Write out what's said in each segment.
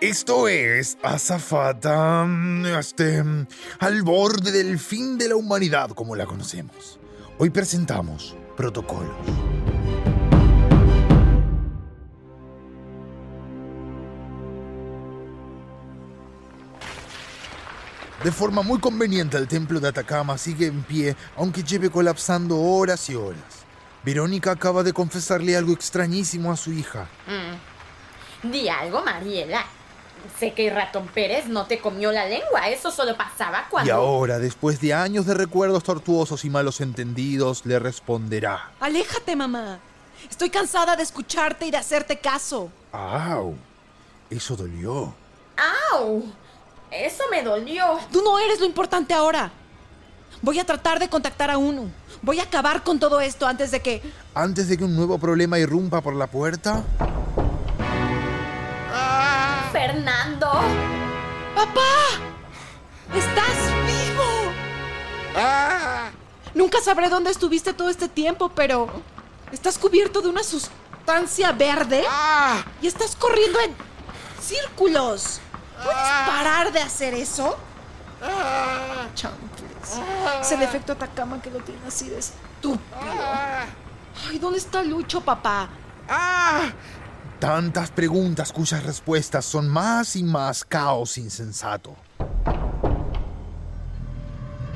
Esto es Azafata, este, al borde del fin de la humanidad como la conocemos. Hoy presentamos Protocolos. De forma muy conveniente, el templo de Atacama sigue en pie, aunque lleve colapsando horas y horas. Verónica acaba de confesarle algo extrañísimo a su hija. Di algo, Mariela. Sé que Ratón Pérez no te comió la lengua. Eso solo pasaba cuando. Y ahora, después de años de recuerdos tortuosos y malos entendidos, le responderá. Aléjate, mamá. Estoy cansada de escucharte y de hacerte caso. ¡Au! Eso dolió. ¡Au! Eso me dolió. Tú no eres lo importante ahora. Voy a tratar de contactar a uno. Voy a acabar con todo esto antes de que... Antes de que un nuevo problema irrumpa por la puerta. ¡Papá! ¡Estás vivo! Nunca sabré dónde estuviste todo este tiempo, pero... Estás cubierto de una sustancia verde y estás corriendo en círculos. ¿Puedes parar de hacer eso? Champles. Ese defecto Atacama que lo tiene así de estúpido. Ay, ¿dónde está Lucho, papá? Tantas preguntas cuyas respuestas son más y más caos insensato.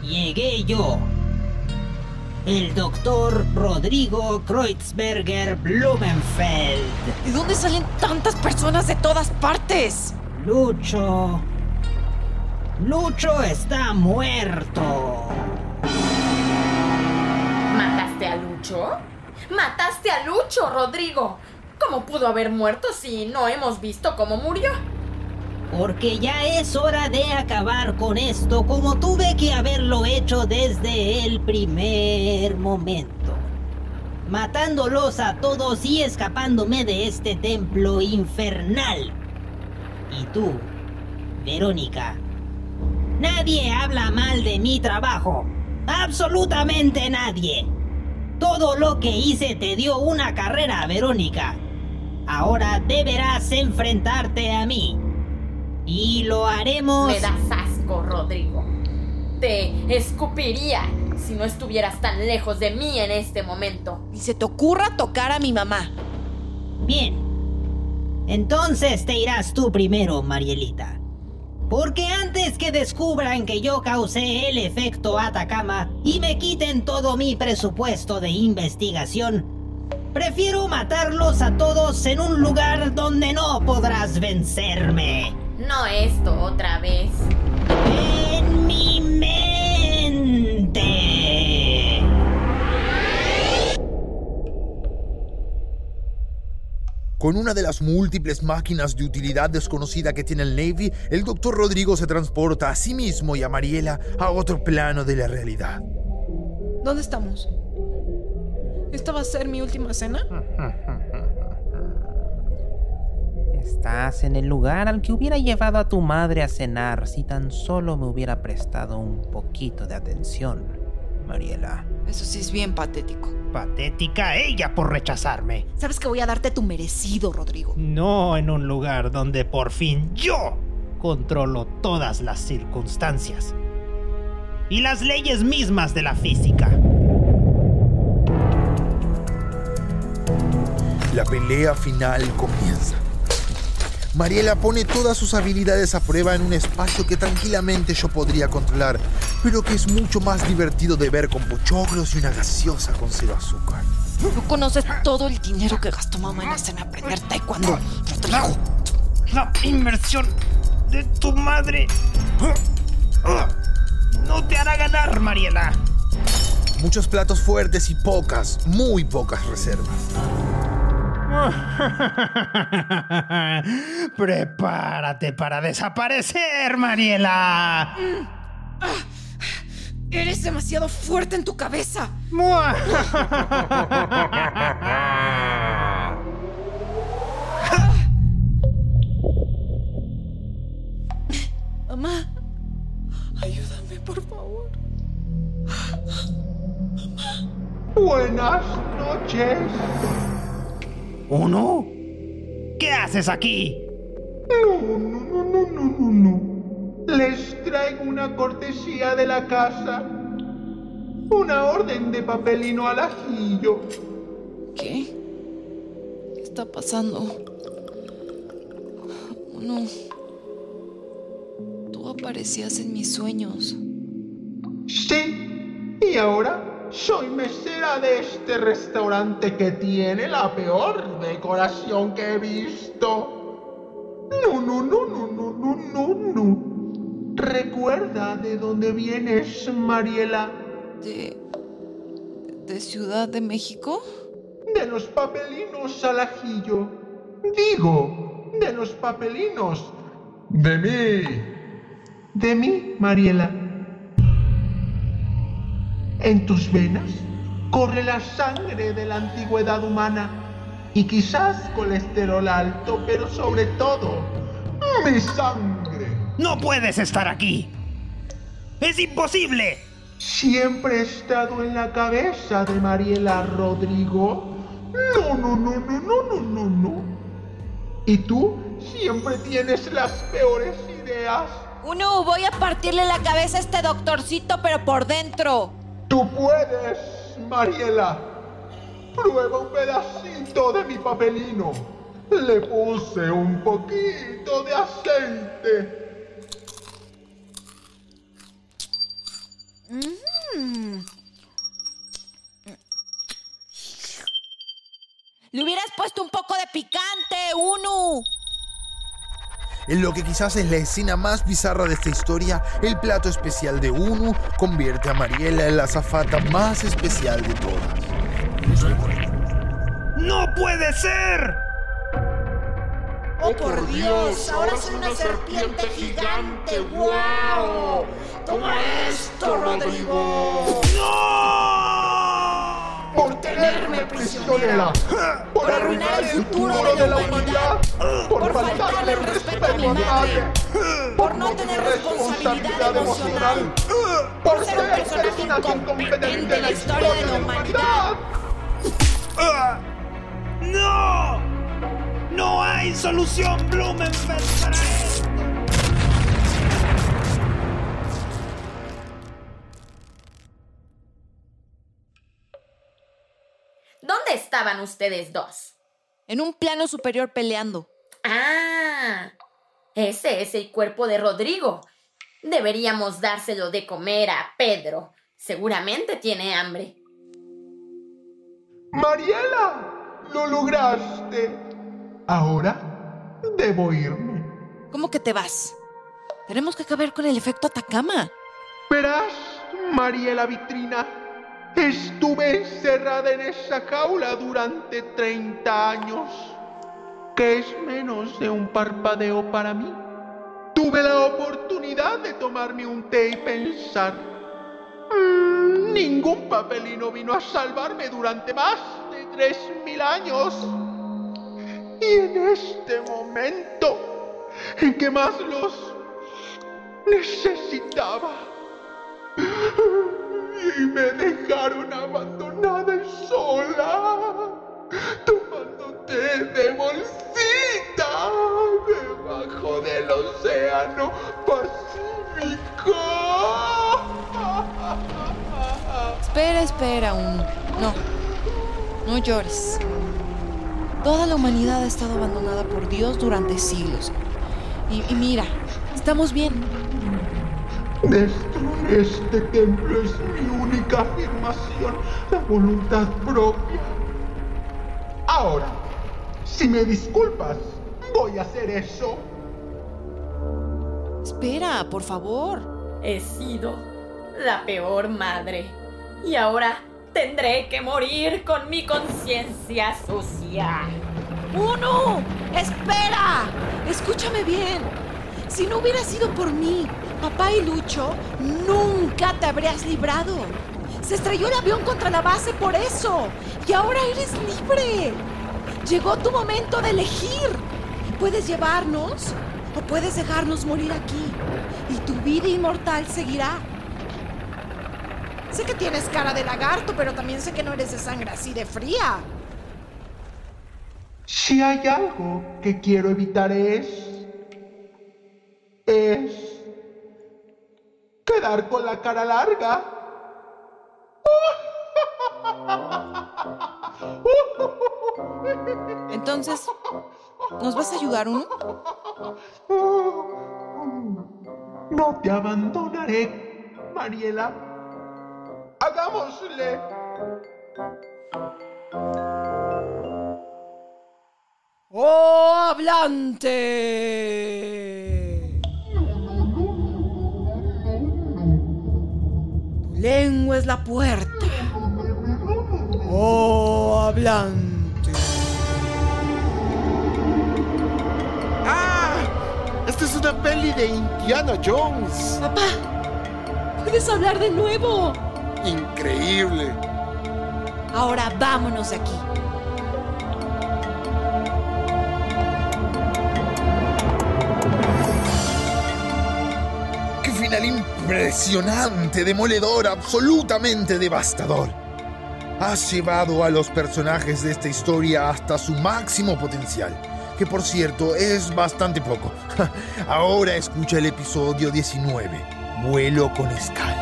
Llegué yo, el doctor Rodrigo Kreutzberger Blumenfeld. ¿De dónde salen tantas personas de todas partes? Lucho. Lucho está muerto. ¿Mataste a Lucho? ¿Mataste a Lucho, Rodrigo? ¿Cómo pudo haber muerto si no hemos visto cómo murió? Porque ya es hora de acabar con esto como tuve que haberlo hecho desde el primer momento. Matándolos a todos y escapándome de este templo infernal. Y tú, Verónica, nadie habla mal de mi trabajo. Absolutamente nadie. Todo lo que hice te dio una carrera, Verónica. Ahora deberás enfrentarte a mí. Y lo haremos... Me das asco, Rodrigo. Te escupiría si no estuvieras tan lejos de mí en este momento. Ni se te ocurra tocar a mi mamá. Bien. Entonces te irás tú primero, Marielita. Porque antes que descubran que yo causé el efecto Atacama y me quiten todo mi presupuesto de investigación, prefiero matarlos a todos en un lugar donde no podrás vencerme. No esto otra vez. En mi mente. Con una de las múltiples máquinas de utilidad desconocida que tiene el Navy, el doctor Rodrigo se transporta a sí mismo y a Mariela a otro plano de la realidad. ¿Dónde estamos? ¿Esta va a ser mi última cena? Estás en el lugar al que hubiera llevado a tu madre a cenar si tan solo me hubiera prestado un poquito de atención, Mariela. Eso sí es bien patético. Patética ella por rechazarme. Sabes que voy a darte tu merecido, Rodrigo. No en un lugar donde por fin yo controlo todas las circunstancias y las leyes mismas de la física. La pelea final comienza. Mariela pone todas sus habilidades a prueba en un espacio que tranquilamente yo podría controlar, pero que es mucho más divertido de ver con pochoclos y una gaseosa con cero azúcar. No conoces todo el dinero que gastó mamá en aprender taekwondo, Rodrigo. La inversión de tu madre no te hará ganar, Mariela. Muchos platos fuertes y pocas, muy pocas reservas. Prepárate para desaparecer, Mariela. Eres demasiado fuerte en tu cabeza. Mamá, ayúdame, por favor. Buenas noches. ¿Uno? ¿Qué haces aquí? No, no, no, no, no, no, no. Les traigo una cortesía de la casa. Una orden de papelino al ajillo. ¿Qué? ¿Qué está pasando? No. Tú aparecías en mis sueños. Sí. Y ahora soy mesera de este restaurante que tiene la peor decoración que he visto. No, no, no, no, no, no, no, no. Recuerda de dónde vienes, Mariela. ¿De. de Ciudad de México? De los papelinos al ajillo. Digo, de los papelinos. De mí. De mí, Mariela. En tus venas corre la sangre de la antigüedad humana y quizás colesterol alto, pero sobre todo mi sangre. No puedes estar aquí. Es imposible. Siempre he estado en la cabeza de Mariela Rodrigo. No, no, no, no, no, no, no, no. Y tú siempre tienes las peores ideas. Uno, voy a partirle la cabeza a este doctorcito, pero por dentro. Tú puedes, Mariela. Prueba un pedacito de mi papelino. Le puse un poquito de aceite. Le hubieras puesto un poco de picante, Uno. En lo que quizás es la escena más bizarra de esta historia, el plato especial de Unu convierte a Mariela en la azafata más especial de todas. ¡No puede ser! ¡Oh, por Dios! ¡Ahora soy una serpiente gigante! ¡Wow! ¡Toma esto, Rodrigo! Por tenerme prisionera. Por arruinar el futuro de la humanidad. Por faltarle el respeto a mi madre. Por no tener responsabilidad emocional. Por ser un personaje incompetente en la historia de la humanidad. ¡No! ¡No hay solución, Blumenfeld, para esto! Estaban ustedes dos? En un plano superior peleando. Ah, ese es el cuerpo de Rodrigo. Deberíamos dárselo de comer a Pedro. Seguramente tiene hambre. Mariela, lo lograste. Ahora debo irme. ¿Cómo que te vas? Tenemos que acabar con el efecto Atacama. Verás, Mariela Vitrina, estuve encerrada en esa jaula durante 30 años, que es menos de un parpadeo para mí. Tuve la oportunidad de tomarme un té y pensar. "Mm, ningún papelino vino a salvarme durante más de 3.000 años. Y en este momento en que más los necesitaba, y me dejaron abandonada y sola, tomando té de bolsita debajo del océano Pacífico. Espera, espera, un. No. No llores. Toda la humanidad ha estado abandonada por Dios durante siglos. Y mira, estamos bien. Destruir este templo es mi única afirmación, la voluntad propia. Ahora, si me disculpas, voy a hacer eso. Espera, por favor. He sido la peor madre. Y ahora Tendré que morir con mi conciencia sucia. ¡Uno! ¡Espera! Escúchame bien. Si no hubiera sido por mí, papá y Lucho, nunca te habrías librado. Se estrelló el avión contra la base por eso. Y ahora eres libre. Llegó tu momento de elegir. Puedes llevarnos o puedes dejarnos morir aquí. Y tu vida inmortal seguirá. Sé que tienes cara de lagarto, pero también sé que no eres de sangre así de fría. Si hay algo que quiero evitar es... es... quedar con la cara larga. Entonces, ¿nos vas a ayudar uno? No te abandonaré, Mariela. Hagámosle. ¡Oh, hablante! Lengua es la puerta. ¡Oh, hablante! ¡Ah! Esta es una peli de Indiana Jones. Papá, puedes hablar de nuevo. Increíble. Ahora vámonos de aquí. Impresionante, demoledor, absolutamente devastador! Has llevado a los personajes de esta historia hasta su máximo potencial, que por cierto es bastante poco. Ahora escucha el episodio 19, Vuelo con escala.